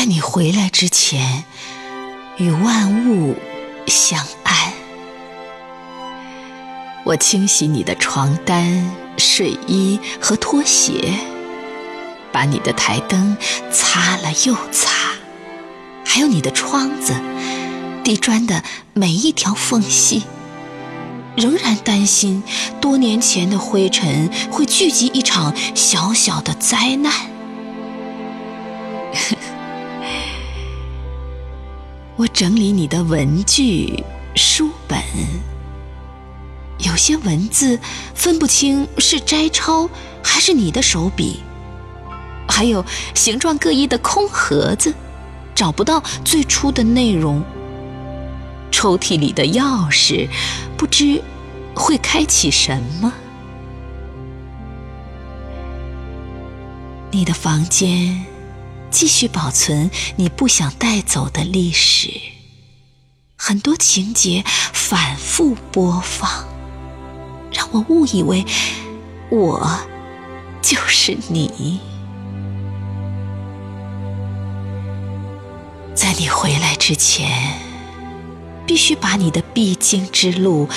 在你回来之前，与万物相安。我清洗你的床单、睡衣和拖鞋，把你的台灯擦了又擦，还有你的窗子、地砖的每一条缝隙。仍然担心多年前的灰尘会聚集一场小小的灾难。我整理你的文具、书本，有些文字分不清是摘抄还是你的手笔，还有形状各异的空盒子，找不到最初的内容。抽屉里的钥匙，不知会开启什么。你的房间继续保存你不想带走的历史，很多情节反复播放，让我误以为我就是你。在你回来之前。必须把你的必经之路